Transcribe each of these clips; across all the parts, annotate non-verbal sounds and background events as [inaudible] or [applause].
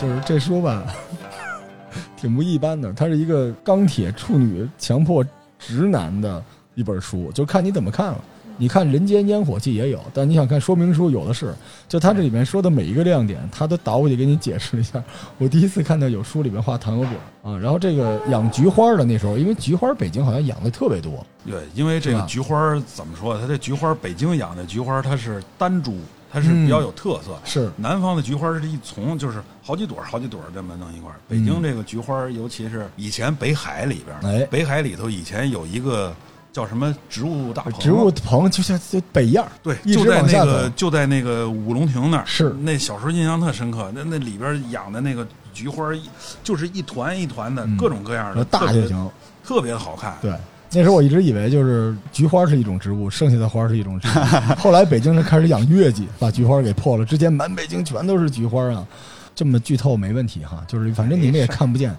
就是这书吧，[laughs] 挺不一般的。它是一个钢铁处女强迫直男的一本书，就看你怎么看了。你看《人间烟火气》也有，但你想看说明书有的是。就它这里面说的每一个亮点，它都倒过去给你解释一下。我第一次看到有书里面画糖油果啊，然后这个养菊花的那时候，因为菊花北京好像养的特别多。对，因为这个菊花怎么说？它这菊花北京养的菊花它是单株，它是比较有特色。是南方的菊花是一丛，就是好几朵好几朵这么弄一块儿。北京这个菊花，尤其是以前北海里边，哎，北海里头以前有一个。叫什么植物大棚？植物棚就像就北样对，就在那个就在那个五龙亭那儿。是那小时候印象特深刻，那那里边养的那个菊花，就是一团一团的，各种各样的，大就行，特别的好看。对，那时候我一直以为就是菊花是一种植物，剩下的花是一种植物。[laughs] 后来北京人开始养月季，把菊花给破了。之前满北京全都是菊花啊。这么剧透没问题哈，就是反正你们也看不见。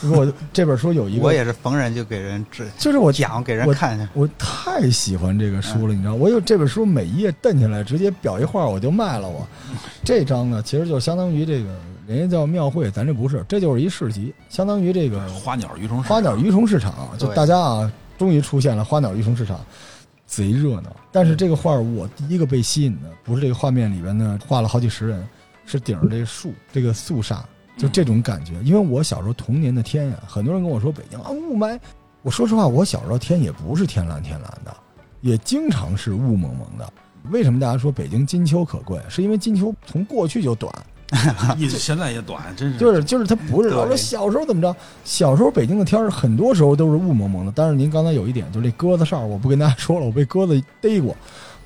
如果这本书有一个，我也是逢人就给人指，就是我讲给人看。我太喜欢这个书了，你知道，我有这本书每一页瞪起来，直接裱一画我就卖了。我这张呢，其实就相当于这个人家叫庙会，咱这不是，这就是一市集，相当于这个花鸟鱼虫花鸟鱼虫市场。就大家啊，终于出现了花鸟鱼虫市场，贼热闹。但是这个画我第一个被吸引的，不是这个画面里边呢画了好几十人。是顶着这树，这个肃杀，就这种感觉。因为我小时候童年的天呀，很多人跟我说北京啊雾霾。我说实话，我小时候天也不是天蓝天蓝的，也经常是雾蒙蒙的。为什么大家说北京金秋可贵？是因为金秋从过去就短，[laughs] 一直现在也短，真是。就是就是他不是老说小时候怎么着？小时候北京的天儿很多时候都是雾蒙蒙的。但是您刚才有一点，就是这鸽子哨，我不跟大家说了，我被鸽子逮过。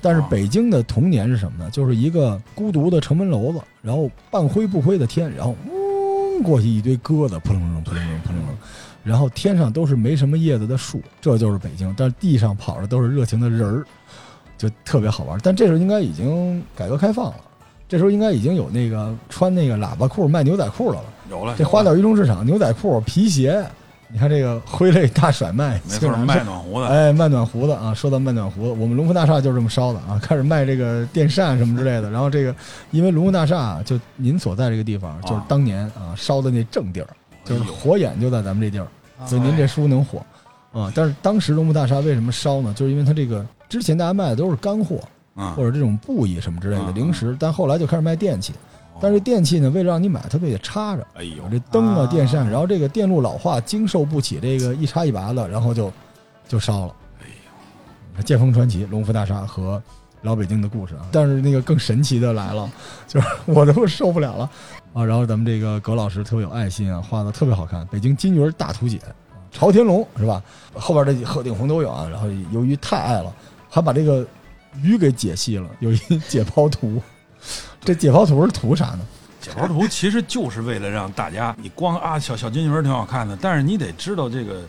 但是北京的童年是什么呢？就是一个孤独的城门楼子，然后半灰不灰的天，然后嗡过去一堆鸽子，扑棱棱扑棱棱扑棱棱，然后天上都是没什么叶子的树，这就是北京。但是地上跑的都是热情的人儿，就特别好玩。但这时候应该已经改革开放了，这时候应该已经有那个穿那个喇叭裤卖牛仔裤的了。有了，这花鸟鱼虫市场牛仔裤、皮鞋。你看这个挥泪大甩卖，没错，卖暖壶的，哎，卖暖壶的啊！说到卖暖壶，我们龙福大厦就是这么烧的啊！[laughs] 开始卖这个电扇什么之类的。然后这个，因为龙福大厦就您所在这个地方，就是当年啊烧的那正地儿，就是火眼就在咱们这地儿，所以您这书能火啊！但是当时龙福大厦为什么烧呢？就是因为它这个之前大家卖的都是干货，或者这种布艺什么之类的零食，但后来就开始卖电器。但是电器呢，为了让你买，它得插着。哎呦，这灯啊、电扇，然后这个电路老化，经受不起这个一插一拔的，然后就就烧了。哎呦，《剑锋传奇》《龙福大厦》和老北京的故事啊。但是那个更神奇的来了，[laughs] 就是我都受不了了啊！然后咱们这个葛老师特别有爱心啊，画的特别好看，《北京金鱼大图解》，朝天龙是吧？后边这鹤顶红都有啊。然后由于太爱了，还把这个鱼给解析了，有一解剖图。[laughs] 这解剖图是图啥呢？解剖图其实就是为了让大家，你光啊小小金鱼挺好看的，但是你得知道这个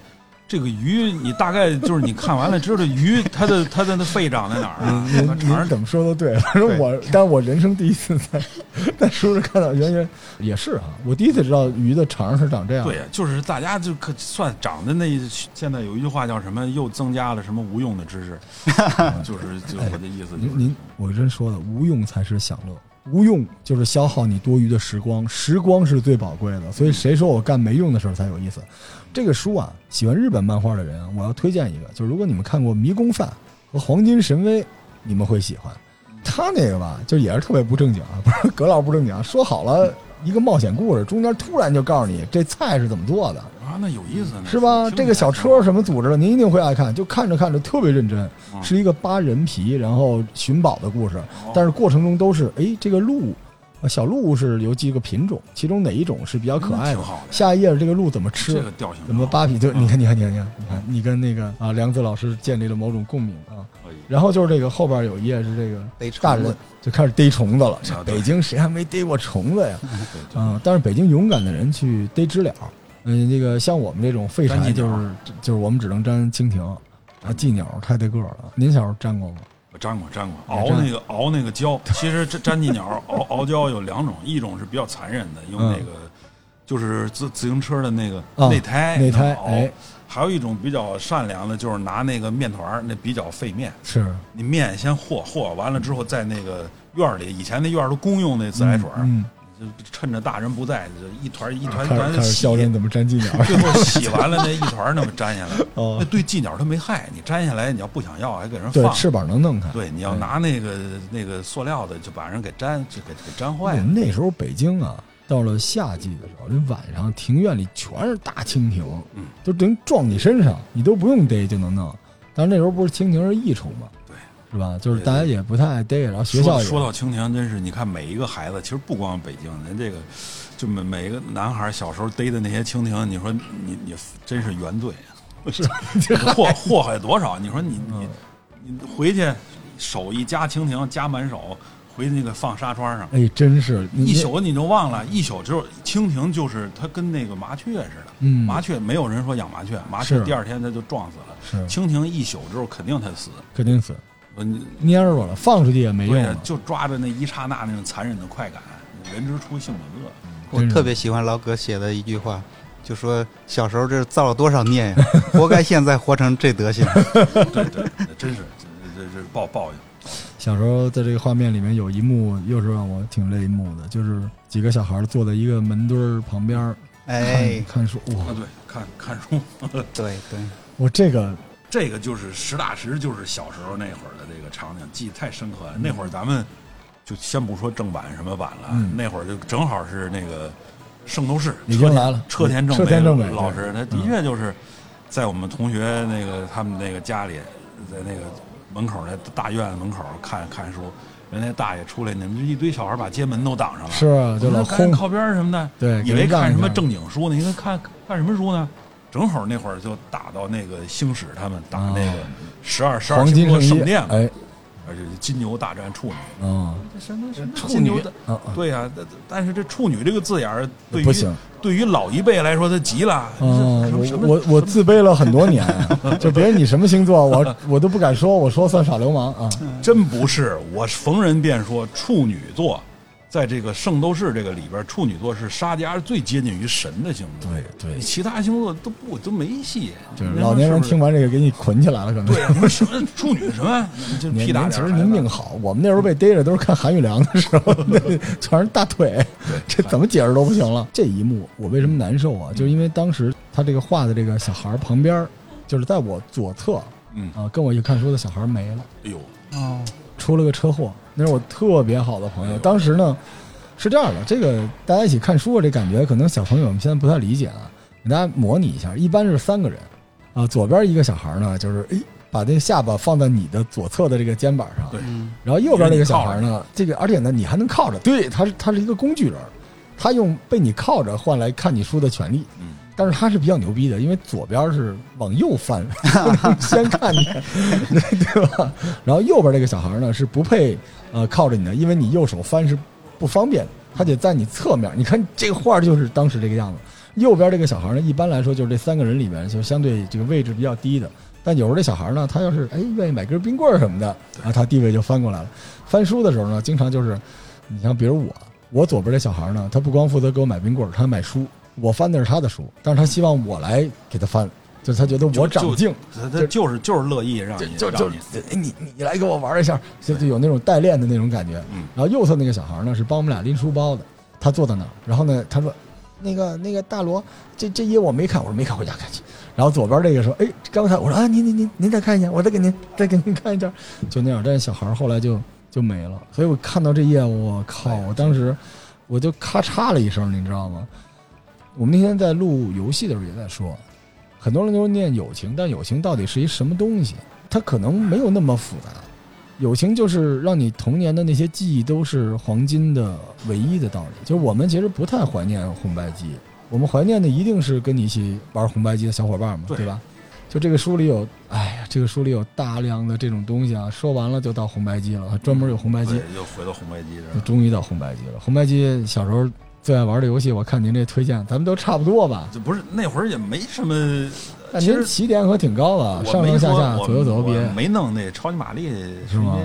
这个鱼，你大概就是你看完了知道鱼它的它的那肺长在哪儿啊？您怎么说都对，反 [laughs] 正我，但我人生第一次在在书上看到，圆圆也是啊，我第一次知道鱼的肠是长这样。对，就是大家就可算长的那，现在有一句话叫什么？又增加了什么无用的知识？[laughs] 就是就我的意思。您您，我真说的，无用才是享乐。无用就是消耗你多余的时光，时光是最宝贵的。所以谁说我干没用的事儿才有意思？这个书啊，喜欢日本漫画的人，我要推荐一个，就是如果你们看过《迷宫饭》和《黄金神威》，你们会喜欢。他那个吧，就也是特别不正经啊，[laughs] 不是葛老不正经，说好了一个冒险故事，中间突然就告诉你这菜是怎么做的。啊，那有意思，是吧？这个小车什么组织的，您一定会爱看。就看着看着特别认真，是一个扒人皮然后寻宝的故事。但是过程中都是，哎，这个鹿，小鹿是有几个品种，其中哪一种是比较可爱的？下一页这个鹿怎么吃？这个调性怎么扒皮？就你看，你看，你看，你看，你看，你跟那个啊梁子老师建立了某种共鸣啊。然后就是这个后边有一页是这个大人就开始逮虫子了。北京谁还没逮过虫子呀？啊，但是北京勇敢的人去逮知了。嗯，那个像我们这种废柴，就是就是我们只能粘蜻蜓，啊，寄鸟太对个了。您小时候粘过吗？我粘过，粘过，熬那个熬那个胶。其实粘粘地鸟熬熬胶有两种，一种是比较残忍的，用那个就是自自行车的那个内胎内胎熬；还有一种比较善良的，就是拿那个面团那比较费面。是你面先和和完了之后，在那个院里，以前那院都公用那自来水。就趁着大人不在，就一团一团团洗怎么粘鸡鸟。[laughs] 最后洗完了那一团那么粘下来，哦那，对寄鸟它没害，你粘下来你要不想要还给人放，对翅膀能弄开。对，你要拿那个那个塑料的就把人给粘就给给粘坏了。我们那时候北京啊，到了夏季的时候，这晚上庭院里全是大蜻蜓，嗯，就等于撞你身上，你都不用逮就能弄。但是那时候不是蜻蜓是益虫吗，对，是吧？就是大家也不太爱逮，然后学校也说说到蜻蜓，真是你看每一个孩子，其实不光北京，人这个就每每个男孩小时候逮的那些蜻蜓，你说你你真是原罪，[laughs] 是祸祸害多少？你说你你你回去手一夹蜻蜓夹满手，回那个放纱窗上。哎，真是一宿你就忘了，一宿就是蜻蜓就是它跟那个麻雀似的，嗯麻雀没有人说养麻雀，麻雀第二天它就撞死了，是蜻蜓一宿之后肯定它死，肯定死，你蔫儿了，放出去也没用了，。就抓着那一刹那那种残忍的快感，人之初性本恶。我特别喜欢老葛写的一句话，就说小时候这造了多少孽呀，[laughs] 活该现在活成这德行。[laughs] 对对，真是这这这报报应。小时候在这个画面里面有一幕，又是让我挺泪目的，就是几个小孩坐在一个门墩儿旁边哎，看书。哇啊，，对，看看书，对对，我这个这个就是实打实就是小时候那会儿的这个场景，记得太深刻了。那会儿咱们就先不说正版什么版了，嗯那会儿就正好是那个圣斗士已经来了车田正车田正美老师，他的确就是在我们同学那个他们那个家里，在那个门口那大院子门口看看书。人家大爷出来，你们这一堆小孩把街门都挡上了，是啊就老靠边儿什么的，对以为看什么正经经书呢？你看看看什么书呢？正好那会儿就打到那个星矢他们打那个十二十二黄星座金圣殿，嘛，哎，而且金牛大战处女，嗯，什么什么处女金牛的，啊啊，对呀、但但是这处女这个字眼儿，对于不行，对于老一辈来说，他急了。嗯，我我自卑了很多年，[laughs] 就别人你什么星座，我我都不敢说，我说算耍流氓啊。真不是，我逢人便说处女座，在这个圣斗士这个里边，处女座是沙家最接近于神的星座。对对其他星座都不都没戏。就是老年人听完这个给你捆起来了，可能。对呀、你说什么处女什么，[laughs] 就您屁大您其实您命好，我们那时候被逮着都是看韩玉良的时候，[laughs] 全是大腿，这怎么解释都不行了。这一幕我为什么难受啊？就是因为当时他这个画的这个小孩儿旁边儿，就是在我左侧嗯，啊，跟我一起看书的小孩儿没了，哎呦，哦，出了个车祸。那是我特别好的朋友，当时呢是这样的，这个大家一起看书这感觉，可能小朋友们现在不太理解啊，给大家模拟一下，一般是三个人啊，左边一个小孩儿呢，就是诶把这个下巴放在你的左侧的这个肩膀上，然后右边那个小孩呢，这个而且呢，你还能靠着，对，他是他是一个工具人，他用被你靠着换来看你书的权利。嗯，但是他是比较牛逼的，因为左边是往右翻，[laughs] 先看见，对吧？然后右边这个小孩呢是不配呃靠着你的，因为你右手翻是不方便的，他得在你侧面。你看这个画就是当时这个样子。右边这个小孩呢，一般来说就是这三个人里面就相对这个位置比较低的。但有时候这小孩呢，他要是哎愿意买根冰棍儿什么的，啊，他地位就翻过来了。翻书的时候呢，经常就是，你像比如我，我左边这小孩呢，他不光负责给我买冰棍儿，他还买书。我翻的是他的书，但是他希望我来给他翻，就是他觉得我长进，他他就是就是乐意让你就就你哎你你来给我玩一下，就就有那种代练的那种感觉。嗯然后右侧那个小孩呢是帮我们俩拎书包的，他坐在那儿，然后呢他说。那个那个大罗，这这页我没看，我说没看，回家看去。然后左边这个说，哎，刚才我说啊，您您您您再看一下，我再给您再给您看一下，就那样。但是小孩后来就就没了，所以我看到这页，我靠，我当时我就咔嚓了一声，你知道吗？我们那天在录游戏的时候也在说，很多人都念友情，但友情到底是一什么东西？它可能没有那么复杂。友情就是让你童年的那些记忆都是黄金的唯一的道理。就是我们其实不太怀念红白机，我们怀念的一定是跟你一起玩红白机的小伙伴嘛，对对吧？就这个书里有，哎呀，这个书里有大量的这种东西啊。说完了就到红白机了，专门有红白机对，又回到红白机这儿。终于到红白机了。红白机小时候最爱玩的游戏，我看您这推荐，咱们都差不多吧？这不是那会儿也没什么，那其实您起点可挺高的，我上上下下左右左右别没弄那超级玛丽，是吗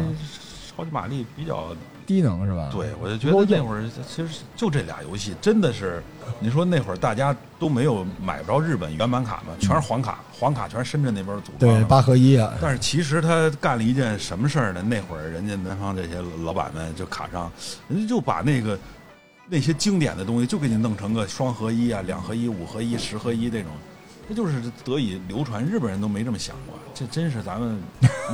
超级玛丽比较低能是吧？对，我就觉得那会儿其实就这俩游戏，真的是，你说那会儿大家都没有买不着日本原版卡嘛，全是黄卡，黄卡全是深圳那边组装。对八合一啊，但是其实他干了一件什么事儿呢？那会儿人家南方这些老板们就卡上，人家就把那个那些经典的东西，就给你弄成个双合一啊、两合一、五合一、十合一这种，这就是得以流传。日本人都没这么想过，这真是咱们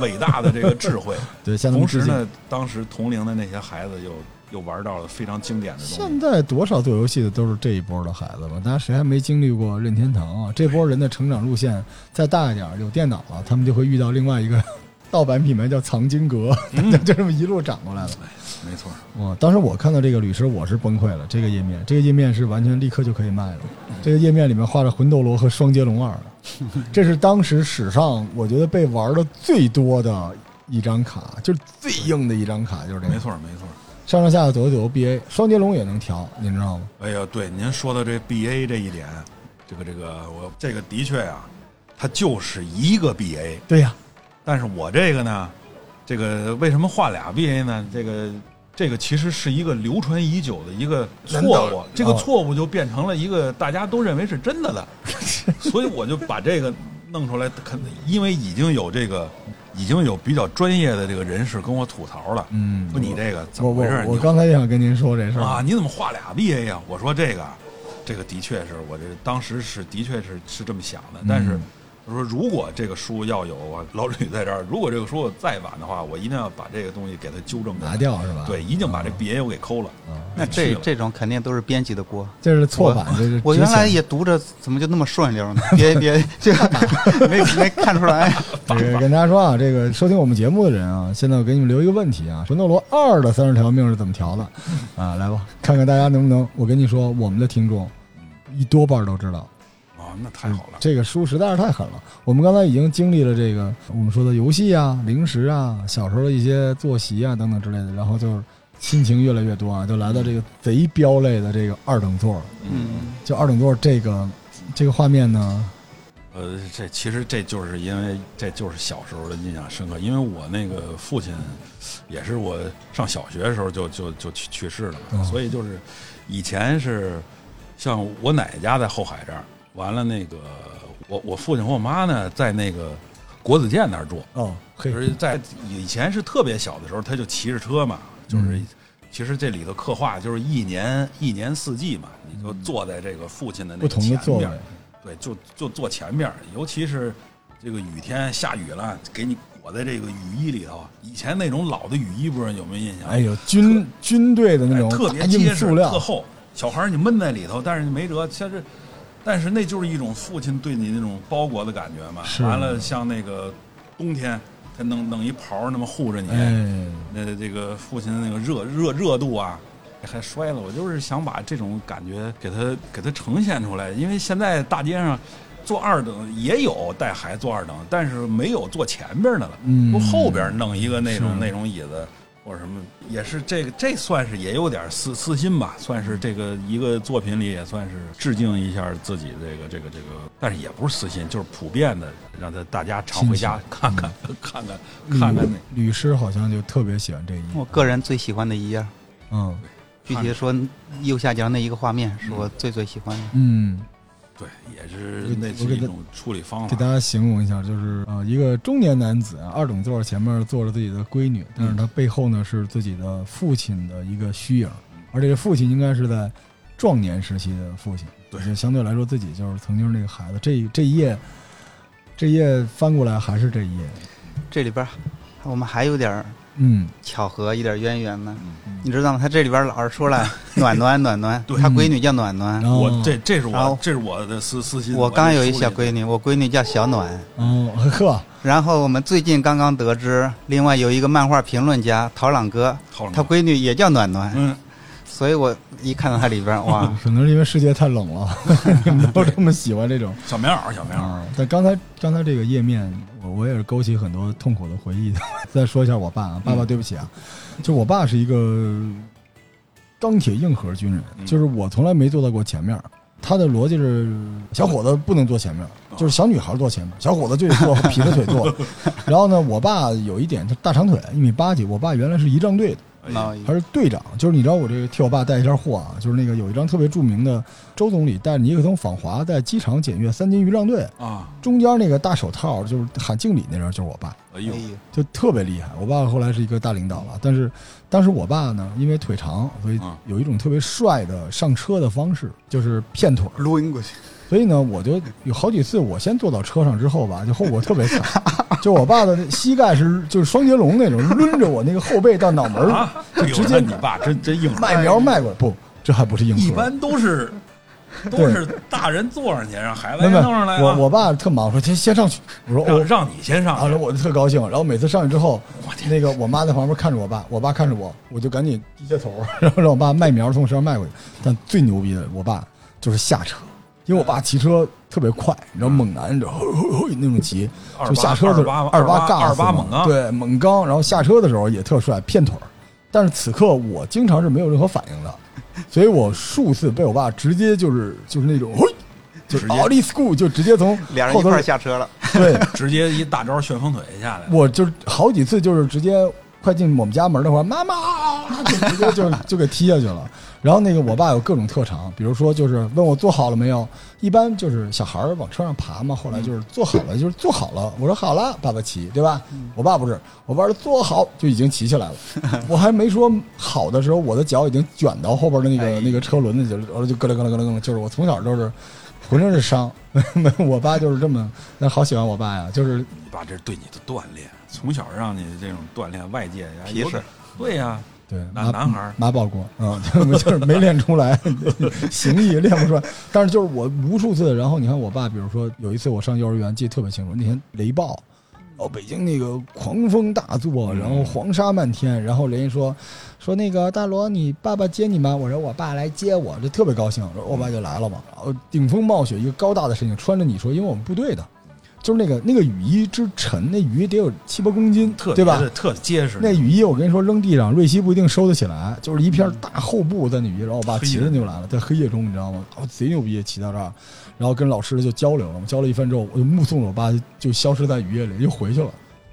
伟大的这个智慧。对。同时呢，当时同龄的那些孩子又又玩到了非常经典的东西。现在多少做游戏的都是这一波的孩子吧？大家谁还没经历过任天堂啊？这波人的成长路线再大一点，有电脑了，他们就会遇到另外一个盗版品牌叫藏经阁，[laughs] 就这么一路涨过来了。没错，哇！当时我看到这个律师，我是崩溃了。这个页面，这个页面是完全立刻就可以卖了。这个页面里面画着魂斗罗和双截龙二，[laughs] 这是当时史上我觉得被玩的最多的一张卡，就是最硬的一张卡，就是这个。没错，没错。上上下下左右左右 BA，双截龙也能调，您知道吗？哎呀，对，您说的这 BA 这一点，这个这个我这个的确呀，它就是一个 BA。对呀，但是我这个呢，这个为什么画俩 BA 呢？这个。这个其实是一个流传已久的一个错误，这个错误就变成了一个大家都认为是真的的，[laughs] 所以我就把这个弄出来，肯因为已经有这个已经有比较专业的这个人士跟我吐槽了，嗯，说你这个怎么回事？我刚才也想跟您说这事儿啊，你怎么画俩 BA 呀？我说这个，这个的确是我这当时是的确是是这么想的，但是。他说：“如果这个书要有老吕在这儿，如果这个书再晚的话，我一定要把这个东西给他纠正拿掉，是吧？对，一定把这 A 我给抠了。那这这种肯定都是编辑的锅，这是错版。这是我原来也读着，怎么就那么顺溜呢？别 [laughs] 别，就 [laughs] 没没看出来。[laughs] 跟大家说啊，这个收听我们节目的人啊，现在我给你们留一个问题啊：魂斗罗二的三十条命是怎么调的？啊，来吧，看看大家能不能。我跟你说，我们的听众一多半都知道。”那太好了，这个书实在是太狠了。我们刚才已经经历了这个我们说的游戏啊、零食啊、小时候的一些作息啊等等之类的，然后就是心情越来越多啊，就来到这个贼标类的这个二等座。嗯，就二等座这个这个画面呢，呃，这其实这就是因为这就是小时候的印象深刻，因为我那个父亲也是我上小学的时候就就就去去世了，所以就是以前是像我奶奶家在后海这儿。完了，那个我我父亲和我妈呢，在那个国子监那儿住。哦，就是在以前是特别小的时候，他就骑着车嘛。就是其实这里头刻画就是一年一年四季嘛，你就坐在这个父亲的那个前面，对，就就坐前面。尤其是这个雨天下雨了，给你裹在这个雨衣里头。以前那种老的雨衣，不知道有没有印象？哎呦，军军队的那种特别结实、特厚，小孩你闷在里头，但是你没辙，像这。但是那就是一种父亲对你那种包裹的感觉嘛。完了，像那个冬天，他弄弄一袍那么护着你，那这个父亲的那个热热热度啊，还摔了。我就是想把这种感觉给他给他呈现出来。因为现在大街上坐二等也有带孩子坐二等，但是没有坐前边的了，不后边弄一个那种那种椅子。或者什么也是这个，这算是也有点私私心吧，算是这个一个作品里也算是致敬一下自己这个这个这个，但是也不是私心，就是普遍的让他大家常回家看看看看看看那律师好像就特别喜欢这一页，我个人最喜欢的一页，嗯，具体说右下角那一个画面是我最最喜欢的，嗯。对，也是那是一种处理方法。给大家形容一下，就是啊，一个中年男子，二等座前面坐着自己的闺女，但是他背后呢是自己的父亲的一个虚影，而这个父亲应该是在壮年时期的父亲。对，就相对来说自己就是曾经那个孩子。这这一页，这一页翻过来还是这一页，这里边我们还有点嗯，巧合一点渊源呢，你知道吗？他这里边老是说了 [laughs] 暖暖暖暖，他闺女叫暖暖。我这这是我这是我的私私心。我刚有一小闺女，我闺女叫小暖。嗯呵。然后我们最近刚刚得知，另外有一个漫画评论家陶朗哥，他闺女也叫暖暖。嗯。所以我一看到它里边，哇，[laughs] 可能是因为世界太冷了，[laughs] 都这么喜欢这种小棉袄，小棉袄。但刚才刚才这个页面。我我也是勾起很多痛苦的回忆。[laughs] 再说一下我爸啊，爸爸对不起啊，就我爸是一个钢铁硬核军人，就是我从来没坐到过前面。他的逻辑是，小伙子不能坐前面，就是小女孩坐前面，小伙子就得坐劈着腿坐。然后呢，我爸有一点，他大长腿，一米八几。我爸原来是仪仗队的，还是队长，就是你知道我这个替我爸带一下货啊，就是那个有一张特别著名的周总理带着尼克松访华，在机场检阅三军仪仗队，啊，中间那个大手套就是喊敬礼那人就是我爸，哎呦，就特别厉害。我爸后来是一个大领导了，但是当时我爸呢，因为腿长，所以嗯有一种特别帅的上车的方式，就是骗腿儿。抡过去，所以呢，我就有好几次，我先坐到车上之后吧，就后果特别惨，[laughs] 就我爸的膝盖是就是双截龙那种，抡着我那个后背到脑门就直接那你爸真真硬核，麦苗迈过来，不，这还不是硬核。一般都是都是大人坐上去，让孩子弄上来啊。我我爸特忙，说先先上去。我说我让让你先上啊，然后我就特高兴。然后每次上去之后，那个我妈在旁边看着我爸，我爸看着我，我就赶紧低下头，[laughs] 然后让我爸麦苗从我身上迈过去。但最牛逼的，我爸就是下车，因为我爸骑车特别快，你知道猛男，你知道嘿嘿嘿那种骑，就下车的时候二二八二八猛啊，对猛刚，然后下车的时候也特帅，骗腿儿。但是此刻我经常是没有任何反应的，所以我数次被我爸直接就是就是那种，嘿，就是直接 o l i school 就直接从 [laughs] 俩人一后头块儿下车了，对，[laughs] 直接一大招旋风腿下来。我就是好几次就是直接快进我们家门那会儿，妈妈就直接就 [laughs] 就给踢下去了。然后那个我爸有各种特长，比如说就是问我做好了没有，一般就是小孩儿往车上爬嘛，后来就是做好了，就是做好了，我说好了，爸爸骑，对吧？我爸不是，我爸是做好就已经骑起来了，[laughs] 我还没说好的时候，我的脚已经卷到后边的那哎。个那个车轮子去了，然后就咯噔咯噔咯噔咯噔，就是我从小就是浑身是伤，[laughs] 没我爸就是这么，那好喜欢我爸呀，就是你爸这是对你的锻炼，从小让你这种锻炼外界呀，皮实。对呀，对，男男孩儿马保国啊，[laughs] 就是没练出来，[laughs] 形意练不出来。但是就是我无数次，然后你看我爸，比如说有一次我上幼儿园，记得特别清楚，那天雷暴，哦，北京那个狂风大作，然后黄沙漫天，然后人家说说那个大罗，你爸爸接你吗？我说我爸来接我，就特别高兴，然后我爸就来了嘛，然后顶风冒雪，一个高大的身影，穿着你说，因为我们部队的。就是那个那个雨衣之沉，那雨衣得有七八公斤，特对吧？特结实。那雨衣我跟你说扔地上，瑞希不一定收得起来，就是一片大厚布在那雨衣，然后我爸骑着就来了，在黑夜中你知道吗？我贼牛逼，骑到这儿，然后跟老师就交流了，我交流一番之后，我就目送着我爸就消失在雨夜里，又回去了，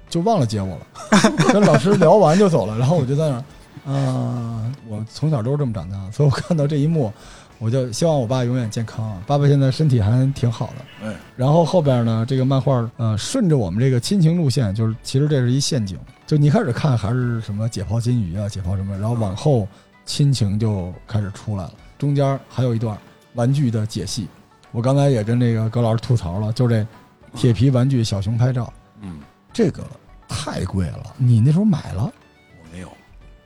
就忘了接我了，[laughs] 跟老师聊完就走了，然后我就在那儿，[laughs] 啊、我从小都是这么长大，所以我看到这一幕，我就希望我爸永远健康啊，爸爸现在身体还挺好的。哎，然后后边呢，这个漫画呃，顺着我们这个亲情路线，就是其实这是一陷阱。就你开始看还是什么解剖金鱼啊，解剖什么，然后往后亲情就开始出来了。中间还有一段玩具的解析，我刚才也跟这个葛老师吐槽了，就这铁皮玩具小熊拍照，嗯，这个太贵了。你那时候买了，我没有，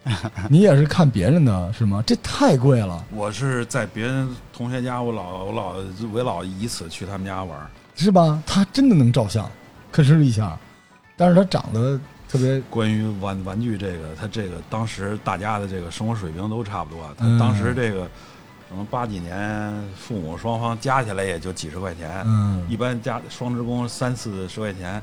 [laughs] 你也是看别人的是吗？这太贵了，我是在别人同学家，我老我老我老以此去他们家玩。是吧？他真的能照相，可是一下，但是他长得特别关于玩玩具这个，他这个当时大家的这个生活水平都差不多。他嗯当时这个可能八几年，父母双方加起来也就几十块钱，嗯一般加双职工三四十块钱。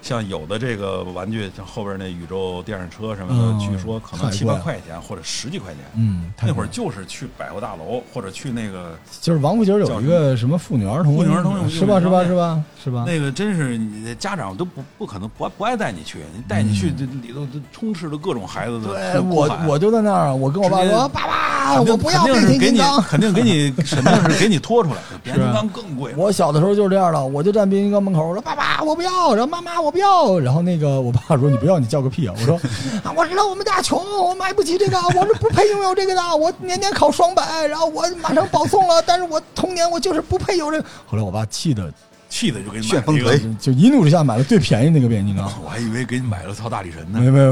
像有的这个玩具，像后边那宇宙电视车什么的，嗯据说可能七八块钱或者十几块钱。嗯，那会儿就是去百货大楼或者去那个就是王府井有一个什么妇女儿童，妇女儿童用是吧？是吧？是吧？是吧？那个真是你的家长都不不可能不不爱带你去，你带你去这里头都充斥着各种孩子的对我我就在那儿，我跟我爸说：“爸爸，我不要变形金刚。[laughs] 肯定给你肯定是给你拖出来，变形金刚更贵”。我小的时候就是这样的，我就站变形金刚门口，我说：“爸爸，我不要。”然后妈妈我不要。然后那个我爸说：“你不要，你叫个屁啊！”我说：[laughs] “啊，我知道我们家穷，我买不起这个，我是不配拥有这个的。我年年考双百，然后我马上保送了，但是我童年我就是不配有这个。”后来我爸气的气的就给你买旋风了一个腿就一怒之下买了最便宜那个变形金刚。[laughs] 我还以为给你买了套大力神呢。没没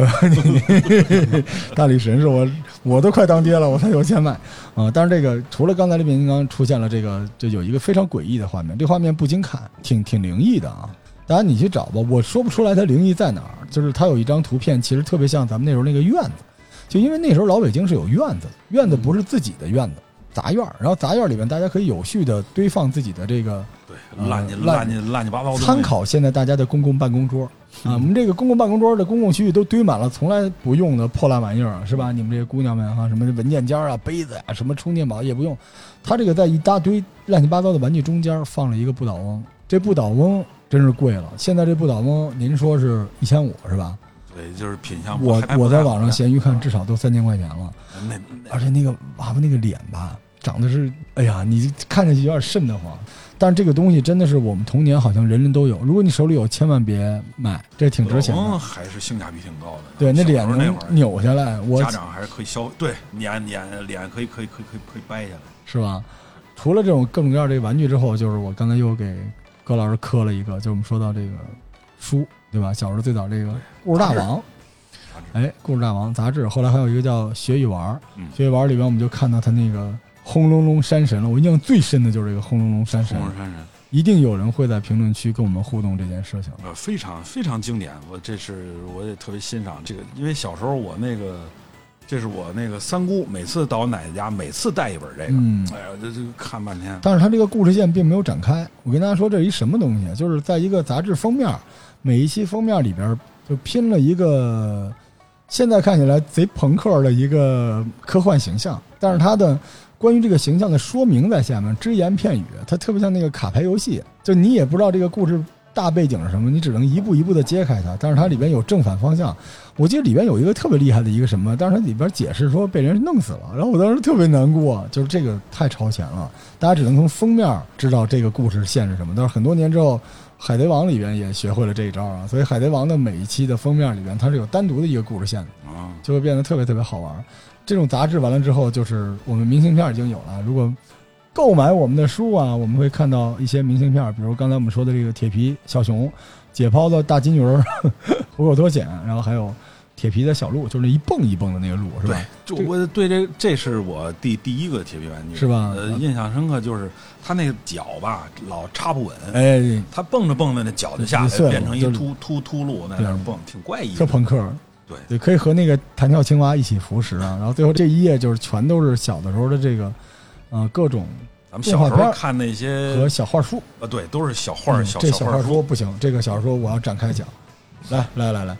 没，[laughs] 大力神是我我都快当爹了，我才有钱买啊、但是这个除了刚才的变形金刚出现了这个，就有一个非常诡异的画面，这画面不禁看挺挺灵异的啊。当然你去找吧，我说不出来它灵异在哪儿。就是它有一张图片，其实特别像咱们那时候那个院子，就因为那时候老北京是有院子，院子不是自己的院子，杂院儿，然后杂院里面大家可以有序的堆放自己的这个乱七乱乱七乱七八糟。参考现在大家的公共办公桌啊，我们这个公共办公桌的公共区域都堆满了从来不用的破烂玩意儿，是吧？你们这些姑娘们哈、什么文件夹啊、杯子啊、什么充电宝也不用，他这个在一大堆乱七八糟的玩具中间放了一个不倒翁，这不倒翁真是贵了。现在这不倒翁，您说是一千五是吧？对，就是品相不我我在网上闲鱼看，至少都三千块钱了。那而且那个娃娃那个脸吧，长得是，哎呀，你看上去有点瘆得慌。但是这个东西真的是我们童年好像人人都有，如果你手里有，千万别买，这挺值钱的。还是性价比挺高的。对，那脸能扭下来，我家长还是可以消，对，脸脸脸可以可以可以可以可以掰下来。是吧？除了这种各种各样的玩具之后，就是我刚才又给葛老师磕了一个，就我们说到这个书，对吧？小时候最早这个《故事大王》，哎，《故事大王》杂志，后来还有一个叫《学语玩》，嗯学语玩》里边我们就看到他那个轰隆隆山神了。我印象最深的就是这个轰隆隆山神红，山神，一定有人会在评论区跟我们互动这件事情。呃，非常非常经典。我这是我也特别欣赏这个，因为小时候我那个，这是我那个三姑，每次到我奶奶家，每次带一本这个，嗯哎呀，这这个看半天。但是它这个故事线并没有展开。我跟大家说，这是一什么东西？就是在一个杂志封面，每一期封面里边就拼了一个现在看起来贼朋克的一个科幻形象，但是它的关于这个形象的说明在下面，只言片语，它特别像那个卡牌游戏，就你也不知道这个故事大背景是什么，你只能一步一步的揭开它。但是它里边有正反方向，我记得里边有一个特别厉害的一个什么，但是它里边解释说被人弄死了，然后我当时特别难过，就是这个太超前了，大家只能从封面知道这个故事线是什么。但是很多年之后，《海贼王》里边也学会了这一招啊，所以《海贼王》的每一期的封面里边，它是有单独的一个故事线的。啊，就会变得特别特别好玩。这种杂志完了之后，就是我们明信片已经有了。如果购买我们的书啊，我们会看到一些明信片，比如刚才我们说的这个铁皮小熊、解剖的大金鱼儿、虎口脱险，然后还有铁皮的小鹿，就是那一蹦一蹦的那个鹿，是吧？就我对这这是我第第一个铁皮玩具，是吧呃，印象深刻就是它那个脚吧老插不稳，哎，他蹦着蹦着那脚就下来，变成一就是秃秃秃鹿在那样蹦，挺怪异的。特朋克。对对，可以和那个弹跳青蛙一起浮食啊。[laughs] 然后最后这一页就是全都是小的时候的这个，呃，各种咱们小时候看那些和小画书。啊，对，都是小画儿嗯小这小话画书说不行，这个小说我要展开讲。来来来来，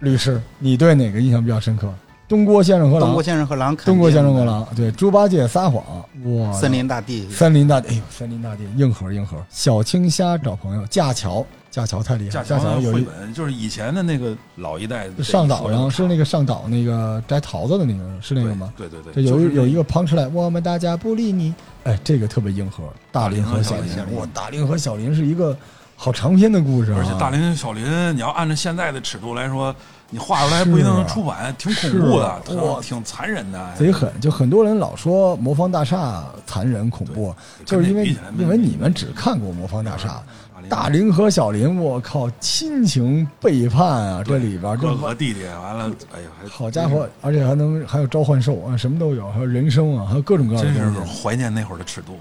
律师，你对哪个印象比较深刻？东郭先生和狼东郭，先生和狼，东郭先生和，狼，对，猪八戒撒谎，哇，森林大帝，森林大帝，哎呦，森林大帝，硬核硬核。小青虾找朋友，架桥，架桥太厉害，架架桥有一绘本，就是以前的那个老一代上岛上是那个个上岛那个摘桃子的那个是那个吗？对对对，这有有一个胖出来，我们大家不理你。哎，这个特别硬核。大林和小林哇，大林和小林是一个好长篇的故事啊，而且大林小林，你要按照现在的尺度来说，你画出来不一定能出版，挺恐怖的，哇挺挺残忍的，贼狠，就很多人老说魔方大厦残忍恐怖，就是因为因为你们只看过魔方大厦，林大林和小林，我靠，亲情背叛啊，这里边哥哥弟弟完了，哎呀，还好家伙，而且还能还有召唤兽啊，什么都有，还有人生啊，还有各种各样的真是。怀念那会儿的尺度。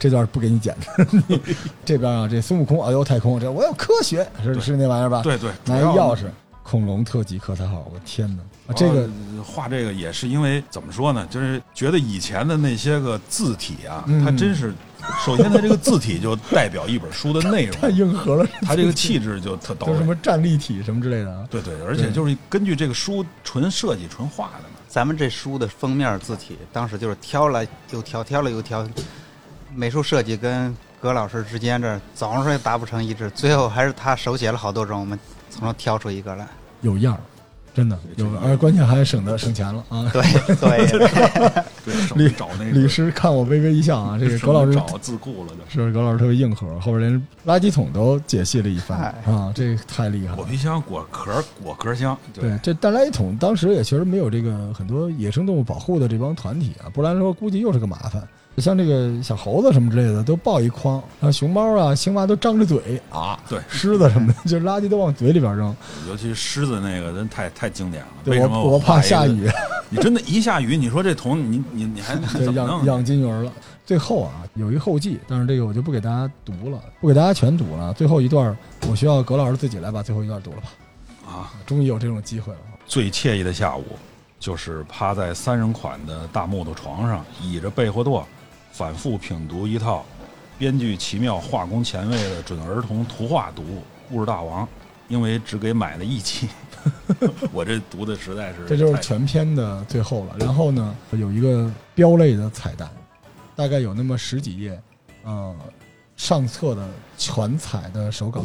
这段不给你剪，[laughs] 这边啊，这孙悟空遨游太空，这我有科学，是是那玩意儿吧？对对，拿一钥匙，恐龙特级科彩号，我天哪！啊，这个呃画这个也是因为怎么说呢？就是觉得以前的那些个字体啊，嗯它真是，首先它这个字体就代表一本书的内容，[laughs] 太硬核了，它这个气质就特到位。都什么站立体什么之类的啊。对对，而且就是根据这个书纯设计、纯画的嘛。咱们这书的封面字体，当时就是挑了又挑，挑了又挑，美术设计跟葛老师之间这总是达不成一致，最后还是他手写了好多种，我们从中挑出一个来。有样儿，真的有，而关键还省得省钱了啊！对对，对，[laughs] 省律找那个律师看我微微一笑啊，这个葛老师找字库了的。是葛老师特别硬核，后边连垃圾桶都解析了一番啊，这太厉害了。果皮箱、果壳、果壳箱，对，这但垃圾桶当时也确实没有这个很多野生动物保护的这帮团体啊，不然说估计又是个麻烦。像这个小猴子什么之类的都抱一筐，然后熊猫啊、青蛙都张着嘴啊，对狮子什么的，[laughs] 就是垃圾都往嘴里边扔。尤其狮子那个，真太太经典了。为什么我我怕？下雨，[laughs] 你真的，一下雨，你说这桶，你你你还？养养 [laughs] 金鱼儿了。最后啊，有一后记，但是这个我就不给大家读了，不给大家全读了。最后一段，我需要葛老师自己来把最后一段读了吧。啊，终于有这种机会了。最惬意的下午，就是趴在三人款的大木头床上，倚着被窝垛，反复品读一套编剧奇妙、画工前卫的准儿童图画读物《故事大王》，因为只给买了一期，[laughs] 我这读的实在是这就是全篇的最后了。然后呢，有一个标类的彩蛋，大概有那么十几页，呃，上册的全彩的手稿。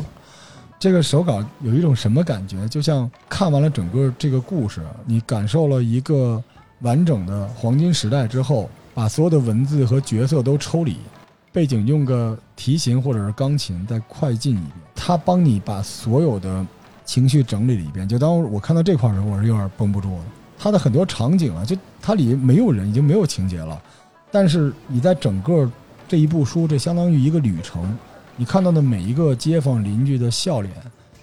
这个手稿有一种什么感觉？就像看完了整个这个故事，你感受了一个完整的黄金时代之后，把所有的文字和角色都抽离，背景用个提琴或者是钢琴再快进一遍，他帮你把所有的情绪整理了一遍。就当我看到这块儿的时候，我是有点绷不住了。他的很多场景啊，就它里没有人，已经没有情节了，但是你在整个这一部书，这相当于一个旅程。你看到的每一个街坊邻居的笑脸，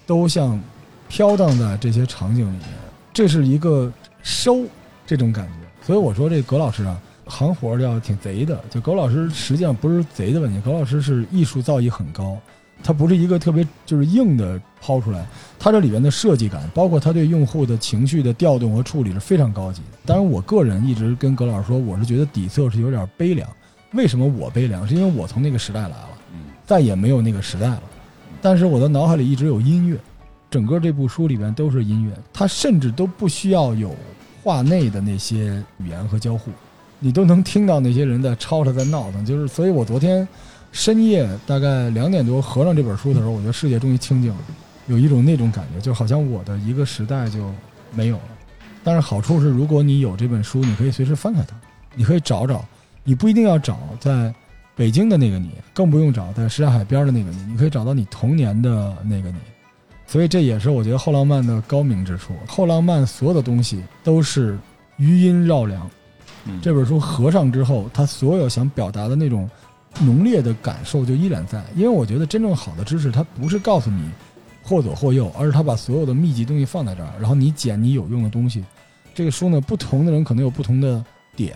都像飘荡在这些场景里面，这是一个收这种感觉。所以我说这葛老师啊，行活儿要挺贼的。就葛老师实际上不是贼的问题，葛老师是艺术造诣很高，他不是一个特别就是硬的抛出来，他这里边的设计感，包括他对用户的情绪的调动和处理是非常高级的。当然，我个人一直跟葛老师说，我是觉得底色是有点悲凉。为什么我悲凉？是因为我从那个时代来了。再也没有那个时代了，但是我的脑海里一直有音乐，整个这部书里边都是音乐，它甚至都不需要有画内的那些语言和交互，你都能听到那些人在吵吵在闹腾。就是，所以我昨天深夜大概两点多合上这本书的时候，我觉得世界终于清静了，有一种那种感觉，就好像我的一个时代就没有了。但是好处是，如果你有这本书，你可以随时翻开它，你可以找找，你不一定要找在。北京的那个你，更不用找在什刹海边的那个你，你可以找到你童年的那个你，所以这也是我觉得后浪漫的高明之处。后浪漫所有的东西都是余音绕梁。这本书合上之后，他所有想表达的那种浓烈的感受就依然在。因为我觉得真正好的知识，它不是告诉你或左或右，而是他把所有的密集东西放在这儿，然后你捡你有用的东西。这个书呢，不同的人可能有不同的点。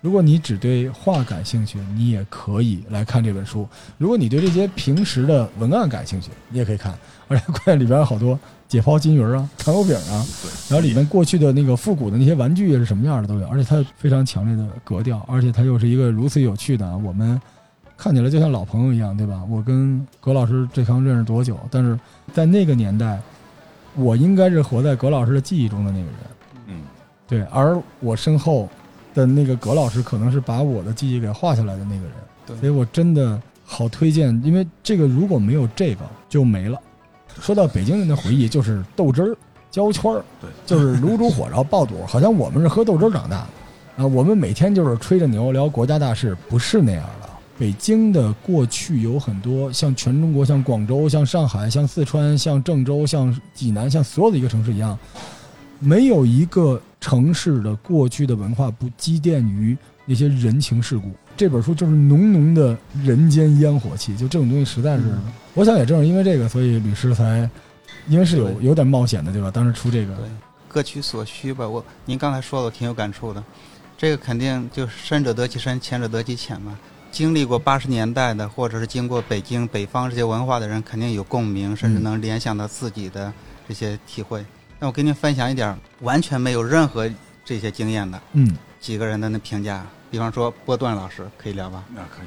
如果你只对画感兴趣，你也可以来看这本书。如果你对这些平时的文案感兴趣，你也可以看。而且关键里边好多解剖金鱼啊、糖油饼啊，然后里面过去的那个复古的那些玩具是什么样的都有。而且它非常强烈的格调，而且它又是一个如此有趣的。我们看起来就像老朋友一样，对吧？我跟葛老师这刚认识多久？但是在那个年代，我应该是活在葛老师的记忆中的那个人。嗯，对。而我身后。的那个葛老师可能是把我的记忆给画下来的那个人，所以我真的好推荐，因为这个如果没有这个就没了。说到北京人的回忆，就是豆汁儿、焦圈儿，对，就是卤煮火烧爆肚，好像我们是喝豆汁儿长大的啊。我们每天就是吹着牛聊国家大事，不是那样的。北京的过去有很多，像全中国，像广州、像上海、像四川、像郑州、像济南，像所有的一个城市一样，没有一个。城市的过去的文化不积淀于那些人情世故，这本书就是浓浓的人间烟火气。就这种东西实在是，我想也正是因为这个，所以吕师才，因为是有有点冒险的，对吧？当时出这个，对各取所需吧。我您刚才说的，我挺有感触的。这个肯定就深者得其深，浅者得其浅嘛。经历过八十年代的，或者是经过北京北方这些文化的人，肯定有共鸣，甚至能联想到自己的这些体会。那我跟您分享一点完全没有任何这些经验的，嗯，几个人的那评价，比方说波段老师可以聊吧？那可以。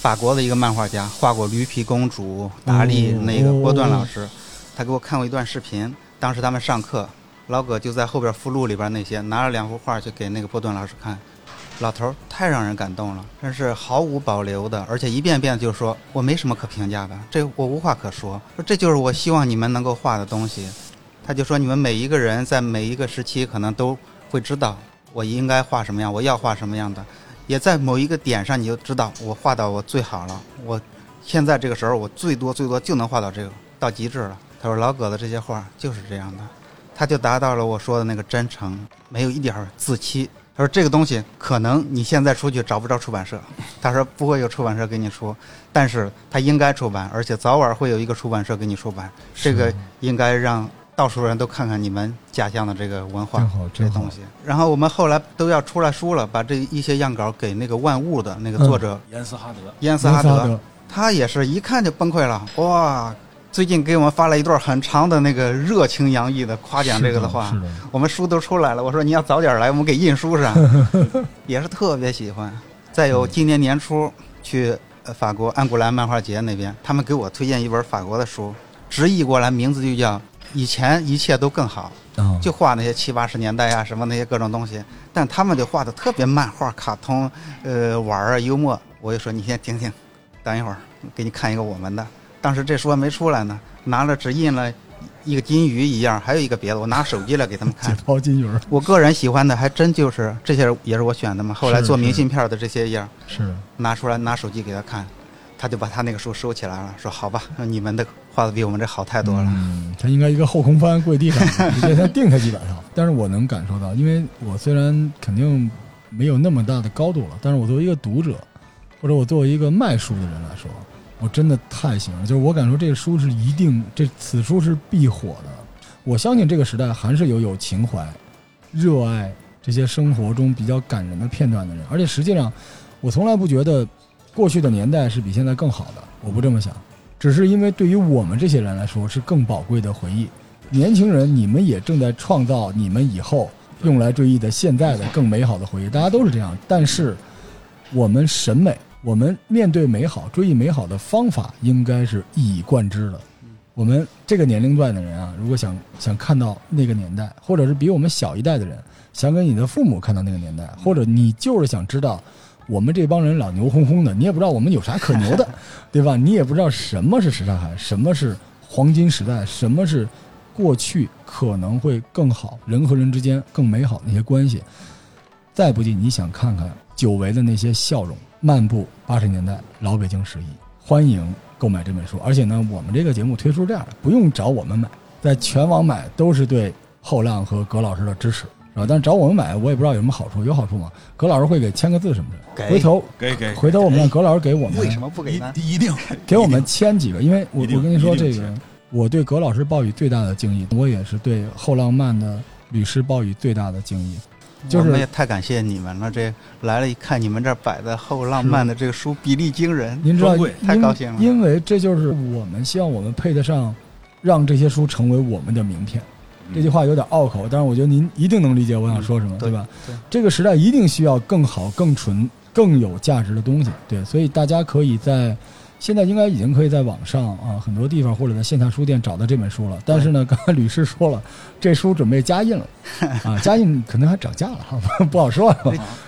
法国的一个漫画家，画过《驴皮公主》、达利那个波段老师，他给我看过一段视频。当时他们上课，老葛就在后边附录里边那些拿了两幅画去给那个波段老师看。老头太让人感动了，真是毫无保留的，而且一遍遍就说：“我没什么可评价的，这我无话可说。说这就是我希望你们能够画的东西。”他就说：“你们每一个人在每一个时期，可能都会知道我应该画什么样，我要画什么样的，也在某一个点上，你就知道我画到我最好了。我现在这个时候，我最多最多就能画到这个，到极致了。”他说：“老葛的这些画就是这样的，他就达到了我说的那个真诚，没有一点自欺。”他说：“这个东西可能你现在出去找不着出版社，他说不会有出版社给你出，但是他应该出版，而且早晚会有一个出版社给你出版。[sniffs] 这个应该让。”到处人都看看你们家乡的这个文化这些东西，然后我们后来都要出来书了，把这一些样稿给那个万物的那个作者严斯哈德，严斯哈德，他也是一看就崩溃了，哇！最近给我们发了一段很长的那个热情洋溢的夸奖这个的话，我们书都出来了，我说你要早点来，我们给印书上，[laughs] 也是特别喜欢。再有今年年初去法国安古兰漫画节那边，他们给我推荐一本法国的书，直译过来名字就叫。以前一切都更好，就画那些七八十年代啊，什么那些各种东西，但他们就画的特别漫画、卡通，呃，玩儿啊，幽默。我就说你先听听，等一会儿给你看一个我们的。当时这书还没出来呢，拿了只印了一个金鱼一样，还有一个别的，我拿手机来给他们解看。[laughs] 剖金鱼我个人喜欢的还真就是这些，也是我选的嘛。后来做明信片的这些样，是拿出来拿手机给他看，他就把他那个书收起来了，说好吧，你们的画的比我们这好太多了。嗯，他应该一个后空翻跪地上，[laughs] 直接先定他基本上。但是我能感受到，因为我虽然肯定没有那么大的高度了，但是我作为一个读者，或者我作为一个卖书的人来说，我真的太喜欢了。就是我敢说这个书是一定，这此书是必火的。我相信这个时代还是有有情怀、热爱这些生活中比较感人的片段的人，而且实际上，我从来不觉得过去的年代是比现在更好的，我不这么想。只是因为对于我们这些人来说是更宝贵的回忆。年轻人，你们也正在创造你们以后用来追忆的现在的更美好的回忆，大家都是这样。但是，我们审美，我们面对美好、追忆美好的方法，应该是一以贯之的。我们这个年龄段的人啊，如果想想看到那个年代，或者是比我们小一代的人，想给你的父母看到那个年代，或者你就是想知道我们这帮人老牛哄哄的，你也不知道我们有啥可牛的，[laughs] 对吧？你也不知道什么是什刹海，什么是黄金时代，什么是过去可能会更好，人和人之间更美好的那些关系。再不济，你想看看久违的那些笑容，漫步八十年代老北京十一，欢迎购买这本书。而且呢，我们这个节目推出这样的，不用找我们买，在全网买都是对后浪和葛老师的支持，但是找我们买，我也不知道有什么好处，有好处吗？葛老师会给签个字什么的。给回头给给回头我们让葛老师给我们为什么不给呢？一一定 [laughs] 给我们签几个，因为我我跟你说这个我对葛老师抱以最大的敬意，我也是对后浪漫的律师抱以最大的敬意。就是我们也太感谢你们了，这来了一看你们这儿摆的后浪漫的这个书比例惊人，您知道太高兴了因因为这就是我们希望我们配得上，让这些书成为我们的名片。这句话有点拗口，但是我觉得您一定能理解我想说什么，嗯对吧？对这个时代一定需要更好、更纯、更有价值的东西，对，所以大家可以在现在应该已经可以在网上啊很多地方或者在线下书店找到这本书了。但是呢，刚才吕师说了，这书准备加印了，[laughs] 啊，加印可能还涨价了，哈，不好说，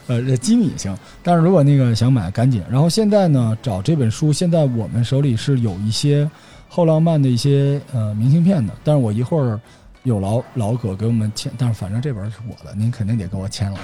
呃，这机密也行。但是如果那个想买，赶紧。然后现在呢，找这本书，现在我们手里是有一些后浪漫的一些呃明信片的，但是我一会儿有老老葛给我们签，但是反正这本是我的，您肯定得给我签了。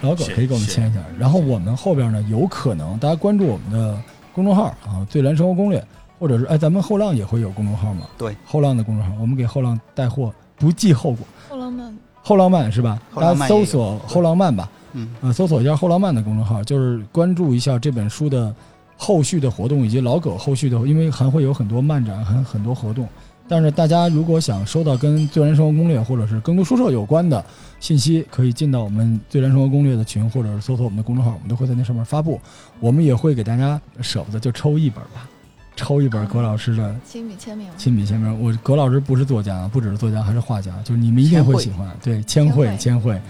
老葛可以给我们签一下。然后我们后边呢，有可能大家关注我们的公众号啊，“最蓝生活攻略”，或者是哎，咱们后浪也会有公众号吗？对，后浪的公众号，我们给后浪带货不计后果。后浪漫后浪漫是吧？大家搜索“后浪漫”吧。嗯，呃，搜索一下后浪漫的公众号，就是关注一下这本书的后续的活动，以及老葛后续的，因为还会有很多漫展，还有很多活动。但是大家如果想收到跟最燃生活攻略或者是更多书社有关的信息，可以进到我们最燃生活攻略的群，或者是搜索我们的公众号，我们都会在那上面发布。我们也会给大家舍不得就抽一本吧，抽一本葛老师的亲笔签名，亲笔签名。我葛老师不是作家，不只是作家，还是画家，就是你们一定会喜欢。对，签会签签会，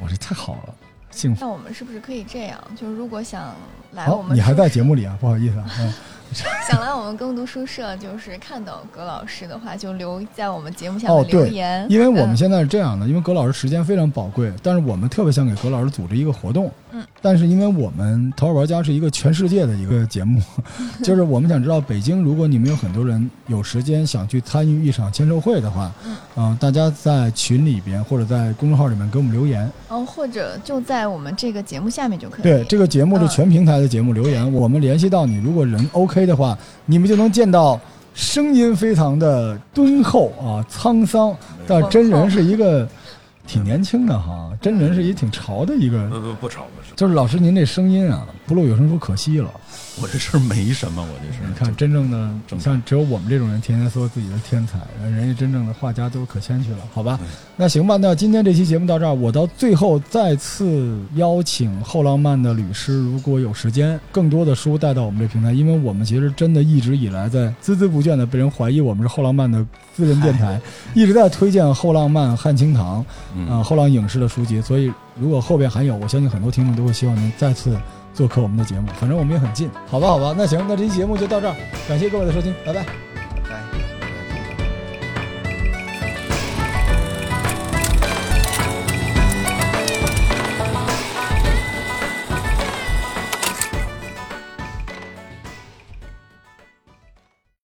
我这太好了，幸福。那我们是不是可以这样？就是如果想来我，们好你还在节目里啊？不好意思啊，嗯，[laughs] 想来我们耕读书社，就是看到葛老师的话，就留在我们节目下哦面留对言。因为我们嗯现在是这样的，因为葛老师时间非常宝贵，但是我们特别想给葛老师组织一个活动。嗯，但是因为我们《头号玩家》是一个全世界的一个节目，[laughs] 就是我们想知道北京，如果你们有很多人有时间想去参与一场签售会的话，嗯。呃大家在群里边或者在公众号里面给我们留言。哦，或者就在我们这个节目下面就可以。对，这个节目是嗯。全平台的节目留言，我们联系到你，如果人 OK 的话，你们就能见到声音非常的敦厚啊、沧桑，但真人是一个挺年轻的哈，真人是一挺潮的一个。不不不潮不潮，就是老师您这声音啊，不露有声书可惜了。我这事儿没什么，我这是你看，真正的正像只有我们这种人天天说自己的天才，人家真正的画家都可谦虚了，好吧嗯？那行吧，那今天这期节目到这儿，我到最后再次邀请后浪漫的律师，如果有时间，更多的书带到我们这平台，因为我们其实真的一直以来在孜孜不倦的被人怀疑我们是后浪漫的私人电台，一直在推荐后浪漫、汉清堂啊、嗯，后浪影视的书籍，所以如果后边还有，我相信很多听众都会希望您再次做客我们的节目。反正我们也很近，好吧，好吧，那行，那这期节目就到这儿，感谢各位的收听，拜拜。